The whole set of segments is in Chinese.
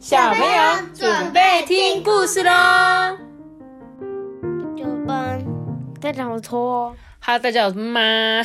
小朋友准备听故事喽！九班，大家好拖。哈，大家好，我是妈。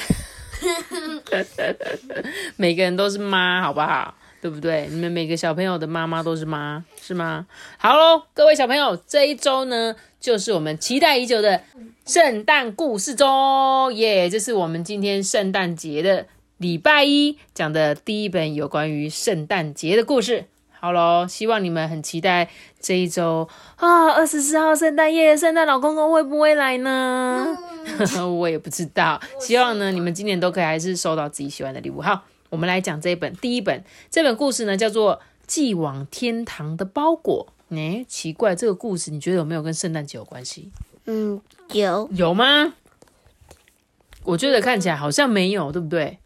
每个人都是妈，好不好？对不对？你们每个小朋友的妈妈都是妈，是吗？好喽，各位小朋友，这一周呢，就是我们期待已久的圣诞故事周耶！这是我们今天圣诞节的礼拜一讲的第一本有关于圣诞节的故事。好喽，希望你们很期待这一周啊，二十四号圣诞夜，圣诞老公公会不会来呢？我也不知道。希望呢，你们今年都可以还是收到自己喜欢的礼物。好，我们来讲这一本第一本，这本故事呢叫做《寄往天堂的包裹》。哎，奇怪，这个故事你觉得有没有跟圣诞节有关系？嗯，有有吗？我觉得看起来好像没有，对不对？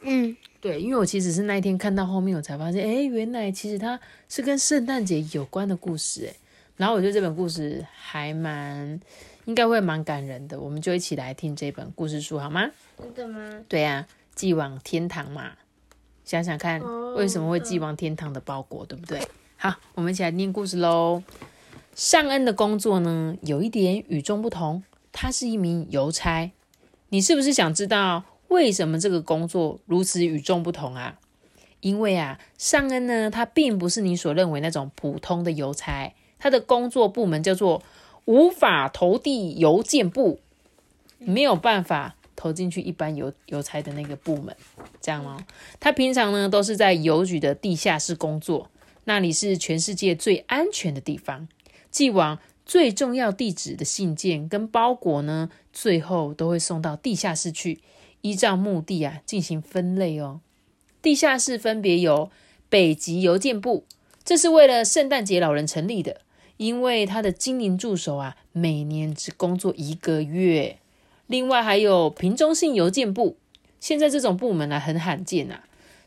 嗯。对，因为我其实是那一天看到后面，我才发现，哎，原来其实它是跟圣诞节有关的故事，哎，然后我觉得这本故事还蛮，应该会蛮感人的，我们就一起来听这本故事书好吗？真的吗？对呀，寄往天堂嘛，想想看，为什么会寄往天堂的包裹，对不对？好，我们一起来念故事喽。尚恩的工作呢，有一点与众不同，他是一名邮差，你是不是想知道？为什么这个工作如此与众不同啊？因为啊，尚恩呢，他并不是你所认为那种普通的邮差，他的工作部门叫做无法投递邮件部，没有办法投进去一般邮邮差的那个部门，这样吗？他平常呢都是在邮局的地下室工作，那里是全世界最安全的地方，寄往最重要地址的信件跟包裹呢，最后都会送到地下室去。依照目的啊进行分类哦。地下室分别有北极邮件部，这是为了圣诞节老人成立的，因为他的精灵助手啊每年只工作一个月。另外还有瓶中信邮件部，现在这种部门呢很罕见呐。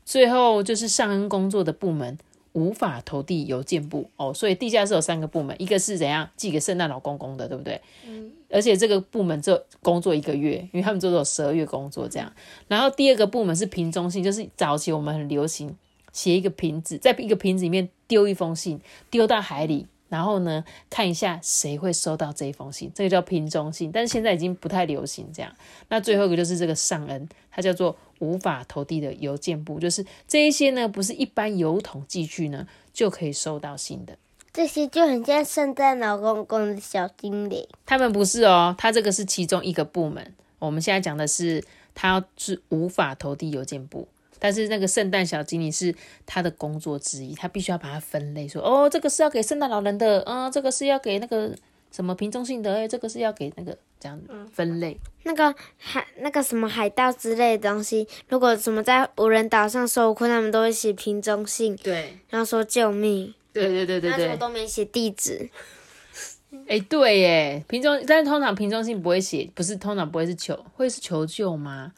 最后就是尚恩工作的部门。无法投递邮件部哦，所以地下室有三个部门，一个是怎样寄给圣诞老公公的，对不对？嗯。而且这个部门就工作一个月，因为他们只有十二月工作这样。然后第二个部门是瓶中信，就是早期我们很流行写一个瓶子，在一个瓶子里面丢一封信，丢到海里。然后呢，看一下谁会收到这一封信，这个叫瓶中信，但是现在已经不太流行这样。那最后一个就是这个上恩，它叫做无法投递的邮件簿，就是这一些呢，不是一般邮筒寄去呢就可以收到信的。这些就很像圣诞老公公的小精灵。他们不是哦，他这个是其中一个部门。我们现在讲的是，他是无法投递邮件部。但是那个圣诞小精灵是他的工作之一，他必须要把它分类，说哦，这个是要给圣诞老人的，嗯，这个是要给那个什么瓶中信的，哎，这个是要给那个这样子分类。那个海那个什么海盗之类的东西，如果什么在无人岛上受困，他们都会写瓶中信，对，然后说救命。对对对对对。那都没写地址。哎，对耶，瓶中，但是通常瓶中信不会写，不是通常不会是求，会是求救吗？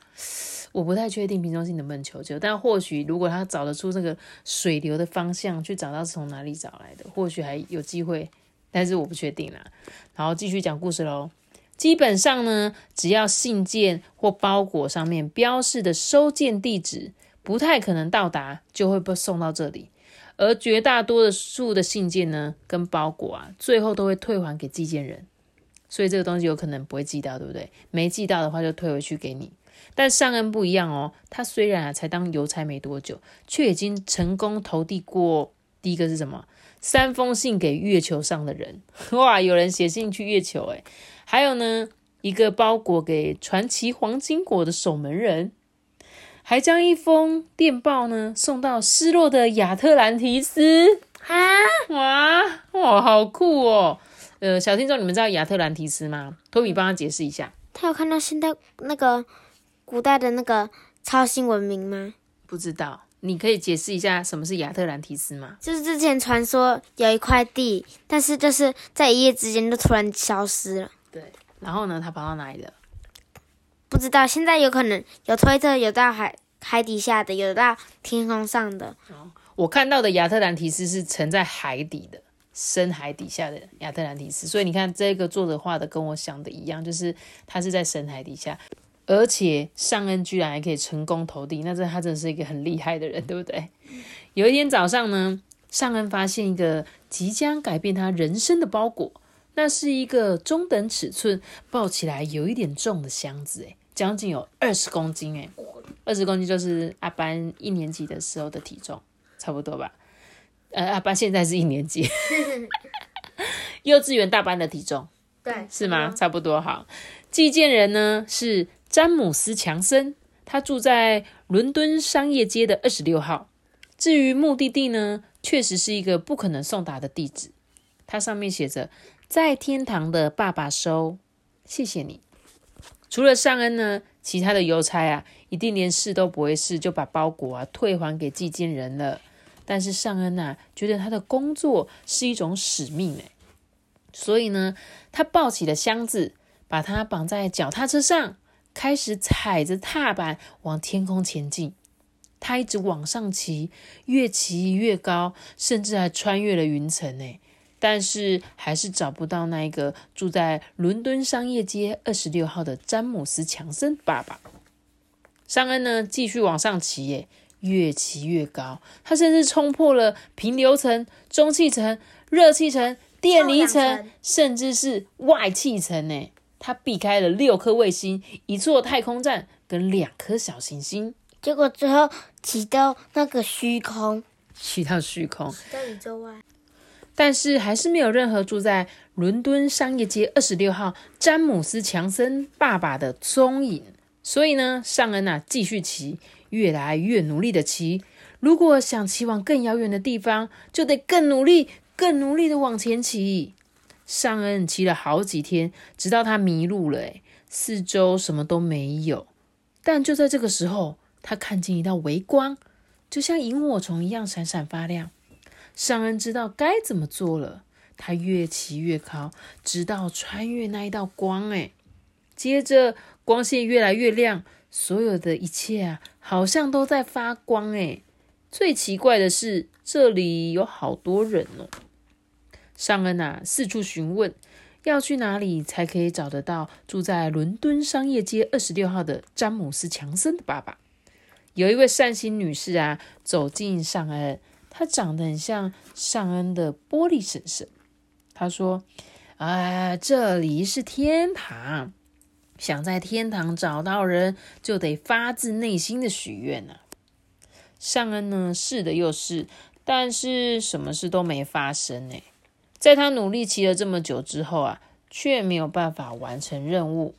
我不太确定瓶中信能不能求救，但或许如果他找得出这个水流的方向，去找到是从哪里找来的，或许还有机会，但是我不确定啦。然后继续讲故事喽。基本上呢，只要信件或包裹上面标示的收件地址不太可能到达，就会被送到这里。而绝大多数的信件呢，跟包裹啊，最后都会退还给寄件人，所以这个东西有可能不会寄到，对不对？没寄到的话，就退回去给你。但上恩不一样哦，他虽然啊才当邮差没多久，却已经成功投递过第一个是什么？三封信给月球上的人，哇！有人写信去月球，诶还有呢，一个包裹给传奇黄金果的守门人。还将一封电报呢送到失落的亚特兰提斯啊！哇哇，好酷哦！呃，小听众，你们知道亚特兰提斯吗？托比帮他解释一下。他有看到现在那个古代的那个超新文明吗？不知道，你可以解释一下什么是亚特兰提斯吗？就是之前传说有一块地，但是就是在一夜之间就突然消失了。对，然后呢，他跑到哪里了？不知道，现在有可能有推特，有到海海底下的，有到天空上的。哦，我看到的亚特兰提斯是沉在海底的，深海底下的亚特兰提斯。所以你看，这个作者画的跟我想的一样，就是它是在深海底下，而且尚恩居然还可以成功投递，那这他真的是一个很厉害的人，对不对？有一天早上呢，尚恩发现一个即将改变他人生的包裹，那是一个中等尺寸、抱起来有一点重的箱子，诶将近有二十公斤，诶二十公斤就是阿班一年级的时候的体重，差不多吧？呃，阿班现在是一年级，幼稚园大班的体重，对，是吗？差不多好。寄件人呢是詹姆斯·强森，他住在伦敦商业街的二十六号。至于目的地呢，确实是一个不可能送达的地址。它上面写着“在天堂的爸爸收”，谢谢你。除了尚恩呢，其他的邮差啊，一定连试都不会试，就把包裹啊退还给寄件人了。但是尚恩呐，觉得他的工作是一种使命哎，所以呢，他抱起了箱子，把它绑在脚踏车上，开始踩着踏板往天空前进。他一直往上骑，越骑越高，甚至还穿越了云层呢。但是还是找不到那个住在伦敦商业街二十六号的詹姆斯·强森爸爸。尚恩呢，继续往上骑，耶，越骑越高。他甚至冲破了平流层、中气层、热气层、电离层，甚至是外气层呢。他避开了六颗卫星、一座太空站跟两颗小行星。结果最后骑到那个虚空，骑到虚空，在宇宙外，但是还是没有任何住在伦敦商业街二十六号詹姆斯·强森爸爸的踪影。所以呢，尚恩啊，继续骑，越来越努力的骑。如果想骑往更遥远的地方，就得更努力、更努力的往前骑。尚恩骑了好几天，直到他迷路了，诶四周什么都没有。但就在这个时候，他看见一道微光，就像萤火虫一样闪闪发亮。尚恩知道该怎么做了。他越骑越高，直到穿越那一道光。哎，接着光线越来越亮，所有的一切啊，好像都在发光。哎，最奇怪的是，这里有好多人哦。尚恩啊，四处询问，要去哪里才可以找得到住在伦敦商业街二十六号的詹姆斯·强森的爸爸。有一位善心女士啊，走进尚恩，她长得很像尚恩的玻璃婶婶。她说：“啊，这里是天堂，想在天堂找到人，就得发自内心的许愿呐。”尚恩呢，试的又试，但是什么事都没发生呢。在他努力骑了这么久之后啊，却没有办法完成任务。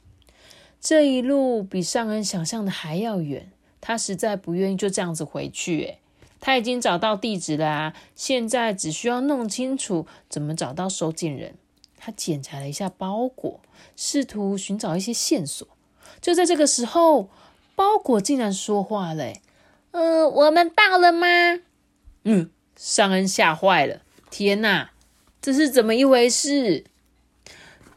这一路比尚恩想象的还要远。他实在不愿意就这样子回去，诶，他已经找到地址了啊，现在只需要弄清楚怎么找到收件人。他检查了一下包裹，试图寻找一些线索。就在这个时候，包裹竟然说话了，呃，我们到了吗？嗯，尚恩吓坏了，天哪，这是怎么一回事？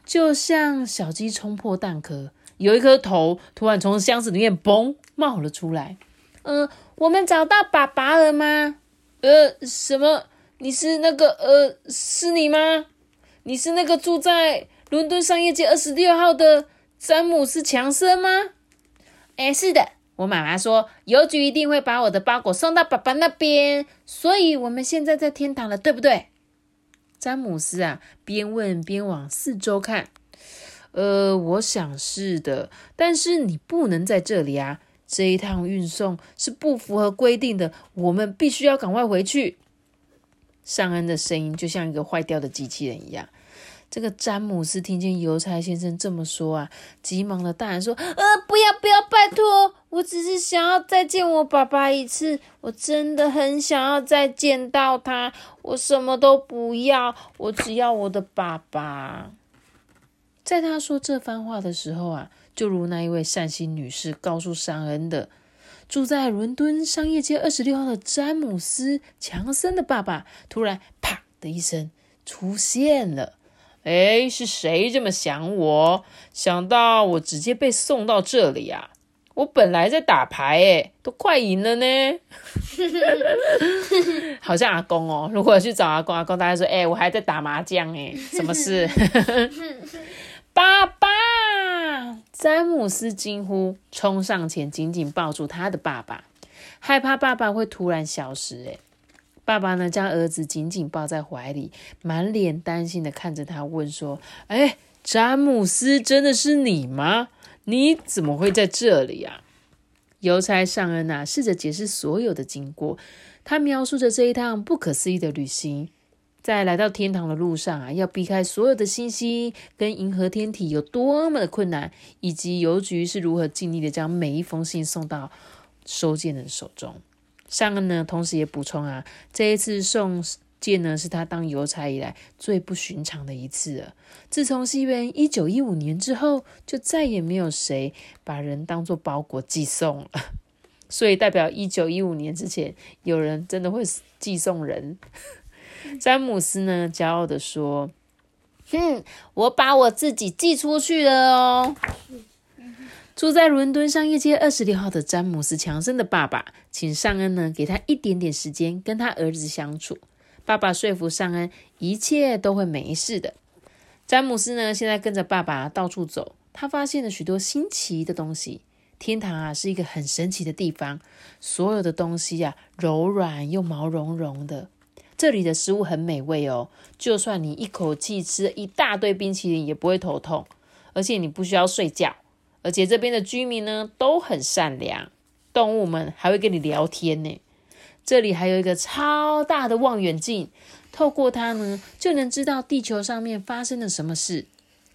就像小鸡冲破蛋壳，有一颗头突然从箱子里面嘣。冒了出来，嗯，我们找到爸爸了吗？呃，什么？你是那个呃，是你吗？你是那个住在伦敦商业街二十六号的詹姆斯·强森吗？哎，是的，我妈妈说邮局一定会把我的包裹送到爸爸那边，所以我们现在在天堂了，对不对？詹姆斯啊，边问边往四周看。呃，我想是的，但是你不能在这里啊。这一趟运送是不符合规定的，我们必须要赶快回去。尚恩的声音就像一个坏掉的机器人一样。这个詹姆斯听见邮差先生这么说啊，急忙的大喊说：“呃，不要不要，拜托，我只是想要再见我爸爸一次，我真的很想要再见到他，我什么都不要，我只要我的爸爸。”在他说这番话的时候啊。就如那一位善心女士告诉尚恩的，住在伦敦商业街二十六号的詹姆斯·强森的爸爸突然啪的一声出现了。哎，是谁这么想我？想到我直接被送到这里啊！我本来在打牌，哎，都快赢了呢。好像阿公哦，如果去找阿公，阿公大家说，哎，我还在打麻将，哎，什么事？爸爸！詹姆斯惊呼，冲上前紧紧抱住他的爸爸，害怕爸爸会突然消失。哎，爸爸呢，将儿子紧紧抱在怀里，满脸担心的看着他，问说：“哎，詹姆斯，真的是你吗？你怎么会在这里啊？”邮差尚恩啊，试着解释所有的经过，他描述着这一趟不可思议的旅行。在来到天堂的路上啊，要避开所有的星星跟银河天体有多么的困难，以及邮局是如何尽力的将每一封信送到收件人手中。上恩呢，同时也补充啊，这一次送件呢，是他当邮差以来最不寻常的一次了。自从西元一九一五年之后，就再也没有谁把人当做包裹寄送了。所以代表一九一五年之前，有人真的会寄送人。詹姆斯呢，骄傲的说：“哼，我把我自己寄出去了哦。”住在伦敦商业街二十六号的詹姆斯强森的爸爸，请尚恩呢给他一点点时间跟他儿子相处。爸爸说服尚恩，一切都会没事的。詹姆斯呢，现在跟着爸爸到处走，他发现了许多新奇的东西。天堂啊，是一个很神奇的地方，所有的东西啊，柔软又毛茸茸的。这里的食物很美味哦，就算你一口气吃一大堆冰淇淋也不会头痛，而且你不需要睡觉，而且这边的居民呢都很善良，动物们还会跟你聊天呢。这里还有一个超大的望远镜，透过它呢就能知道地球上面发生了什么事。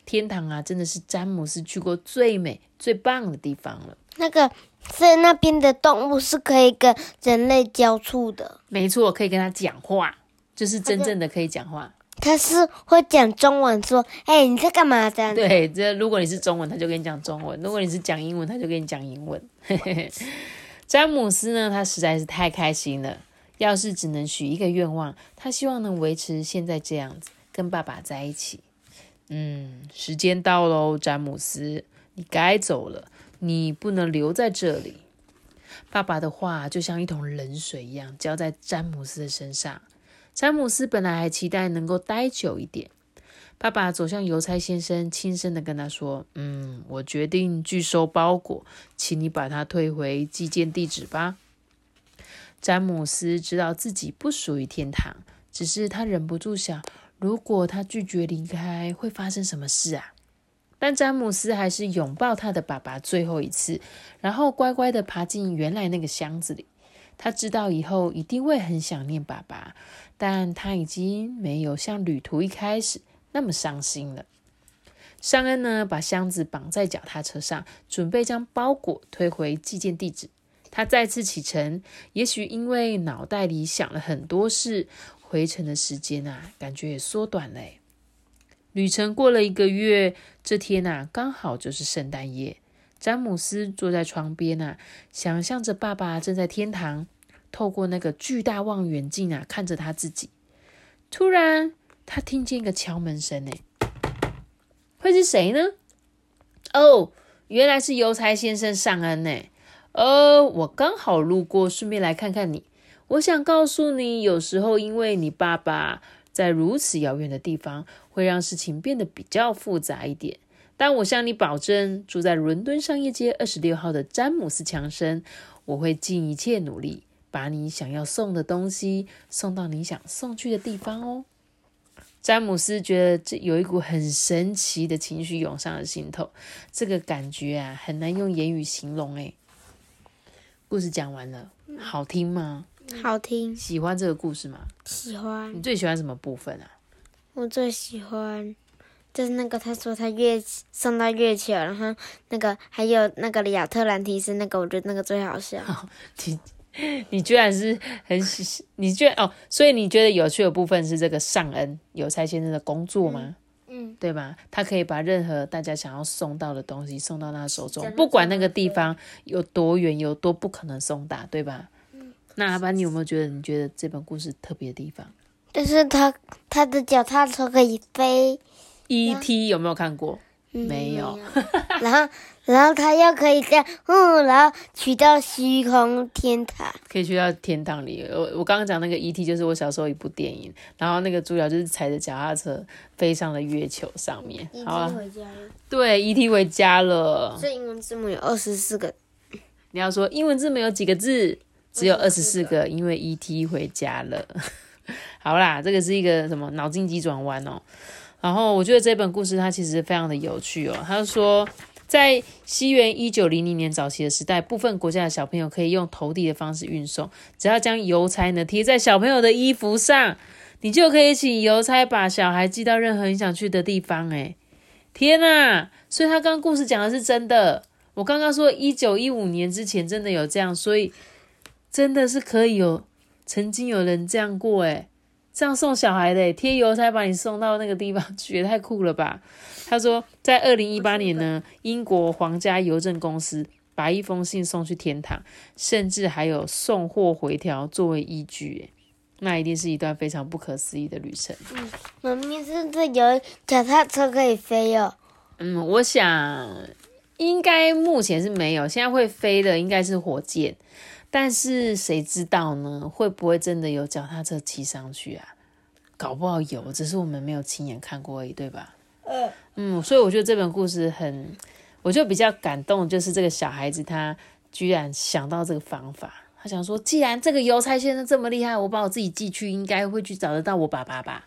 天堂啊，真的是詹姆斯去过最美最棒的地方了。那个。在那边的动物是可以跟人类交触的，没错，可以跟他讲话，就是真正的可以讲话。他是会讲中文，说：“哎，你在干嘛？”这样。对，这如果你是中文，他就跟你讲中文；如果你是讲英文，他就跟你讲英文。詹姆斯呢，他实在是太开心了。要是只能许一个愿望，他希望能维持现在这样子，跟爸爸在一起。嗯，时间到喽，詹姆斯，你该走了。你不能留在这里。爸爸的话就像一桶冷水一样浇在詹姆斯的身上。詹姆斯本来还期待能够待久一点。爸爸走向邮差先生，轻声的跟他说：“嗯，我决定拒收包裹，请你把它退回寄件地址吧。”詹姆斯知道自己不属于天堂，只是他忍不住想：如果他拒绝离开，会发生什么事啊？但詹姆斯还是拥抱他的爸爸最后一次，然后乖乖的爬进原来那个箱子里。他知道以后一定会很想念爸爸，但他已经没有像旅途一开始那么伤心了。尚恩呢，把箱子绑在脚踏车上，准备将包裹推回寄件地址。他再次启程，也许因为脑袋里想了很多事，回程的时间啊，感觉也缩短了。旅程过了一个月，这天呐，刚好就是圣诞夜。詹姆斯坐在窗边呐，想象着爸爸正在天堂，透过那个巨大望远镜啊，看着他自己。突然，他听见一个敲门声，哎，会是谁呢？哦，原来是邮差先生尚恩呢。呃，我刚好路过，顺便来看看你。我想告诉你，有时候因为你爸爸。在如此遥远的地方，会让事情变得比较复杂一点。但我向你保证，住在伦敦商业街二十六号的詹姆斯强生，我会尽一切努力，把你想要送的东西送到你想送去的地方哦。詹姆斯觉得这有一股很神奇的情绪涌上了心头，这个感觉啊，很难用言语形容。诶故事讲完了，好听吗？好听，喜欢这个故事吗？喜欢。你最喜欢什么部分啊？我最喜欢就是那个他说他月送到月球，然后那个还有那个亚特兰提斯那个，我觉得那个最好笑。你你居然是很喜，你居然哦，所以你觉得有趣的部分是这个尚恩邮差先生的工作吗？嗯，对吧？他可以把任何大家想要送到的东西送到他手中，不管那个地方有多远，有多不可能送达，对吧？嗯那阿班，你有没有觉得你觉得这本故事特别的地方？就是他他的脚踏车可以飞。E.T. 有没有看过？没有。然后，然后他又可以这样，嗯，然后去到虚空天堂，可以去到天堂里。我我刚刚讲那个 E.T. 就是我小时候一部电影，然后那个主角就是踩着脚踏车飞上了月球上面。E.T. 回家了。对，E.T. 回家了。这英文字母有二十四个。你要说英文字母有几个字？只有二十四个，因为 ET 回家了。好啦，这个是一个什么脑筋急转弯哦。然后我觉得这本故事它其实非常的有趣哦。他说，在西元一九零零年早期的时代，部分国家的小朋友可以用投递的方式运送，只要将邮差呢贴在小朋友的衣服上，你就可以请邮差把小孩寄到任何你想去的地方。诶天呐！所以他刚刚故事讲的是真的。我刚刚说一九一五年之前真的有这样，所以真的是可以有曾经有人这样过诶这样送小孩的，贴邮差把你送到那个地方去，也太酷了吧！他说，在二零一八年呢，英国皇家邮政公司把一封信送去天堂，甚至还有送货回条作为依据，那一定是一段非常不可思议的旅程。嗯，妈咪是不是有脚踏车可以飞哦？嗯，我想应该目前是没有，现在会飞的应该是火箭。但是谁知道呢？会不会真的有脚踏车骑上去啊？搞不好有，只是我们没有亲眼看过而已，对吧？嗯嗯，所以我觉得这本故事很，我就比较感动，就是这个小孩子他居然想到这个方法，他想说，既然这个邮差先生这么厉害，我把我自己寄去，应该会去找得到我爸爸吧，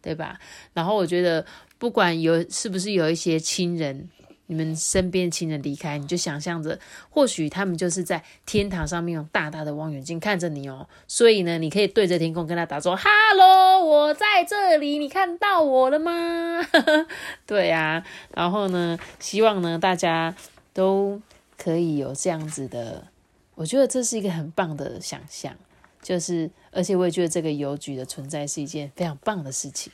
对吧？然后我觉得，不管有是不是有一些亲人。你们身边亲人离开，你就想象着，或许他们就是在天堂上面用大大的望远镜看着你哦。所以呢，你可以对着天空跟他打说：“哈喽，我在这里，你看到我了吗？” 对呀，然后呢，希望呢大家都可以有这样子的，我觉得这是一个很棒的想象，就是而且我也觉得这个邮局的存在是一件非常棒的事情。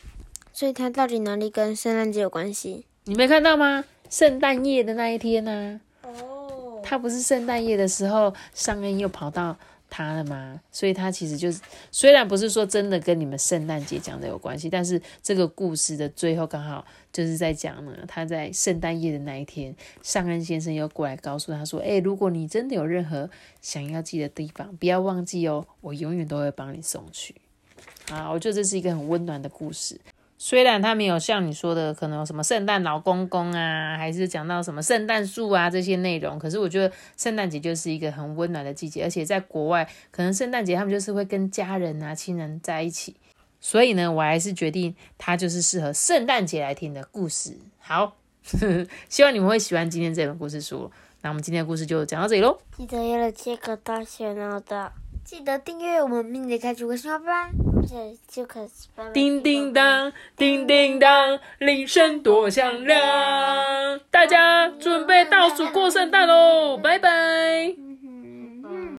所以它到底哪里跟圣诞节有关系？你没看到吗？圣诞夜的那一天呢？哦，他不是圣诞夜的时候，尚恩又跑到他了吗？所以他其实就是，虽然不是说真的跟你们圣诞节讲的有关系，但是这个故事的最后刚好就是在讲呢，他在圣诞夜的那一天，尚恩先生又过来告诉他说：“哎，如果你真的有任何想要寄的地方，不要忘记哦，我永远都会帮你送去。”啊，我觉得这是一个很温暖的故事。虽然他没有像你说的，可能有什么圣诞老公公啊，还是讲到什么圣诞树啊这些内容，可是我觉得圣诞节就是一个很温暖的季节，而且在国外，可能圣诞节他们就是会跟家人啊、亲人在一起，所以呢，我还是决定它就是适合圣诞节来听的故事。好，希望你们会喜欢今天这本故事书。那我们今天的故事就讲到这里喽，记得要接个大小脑的。记得订阅我们，并且开启微信号吧，这就可叮叮当，叮叮当，铃声多响亮，大家准备倒数过圣诞喽，拜拜。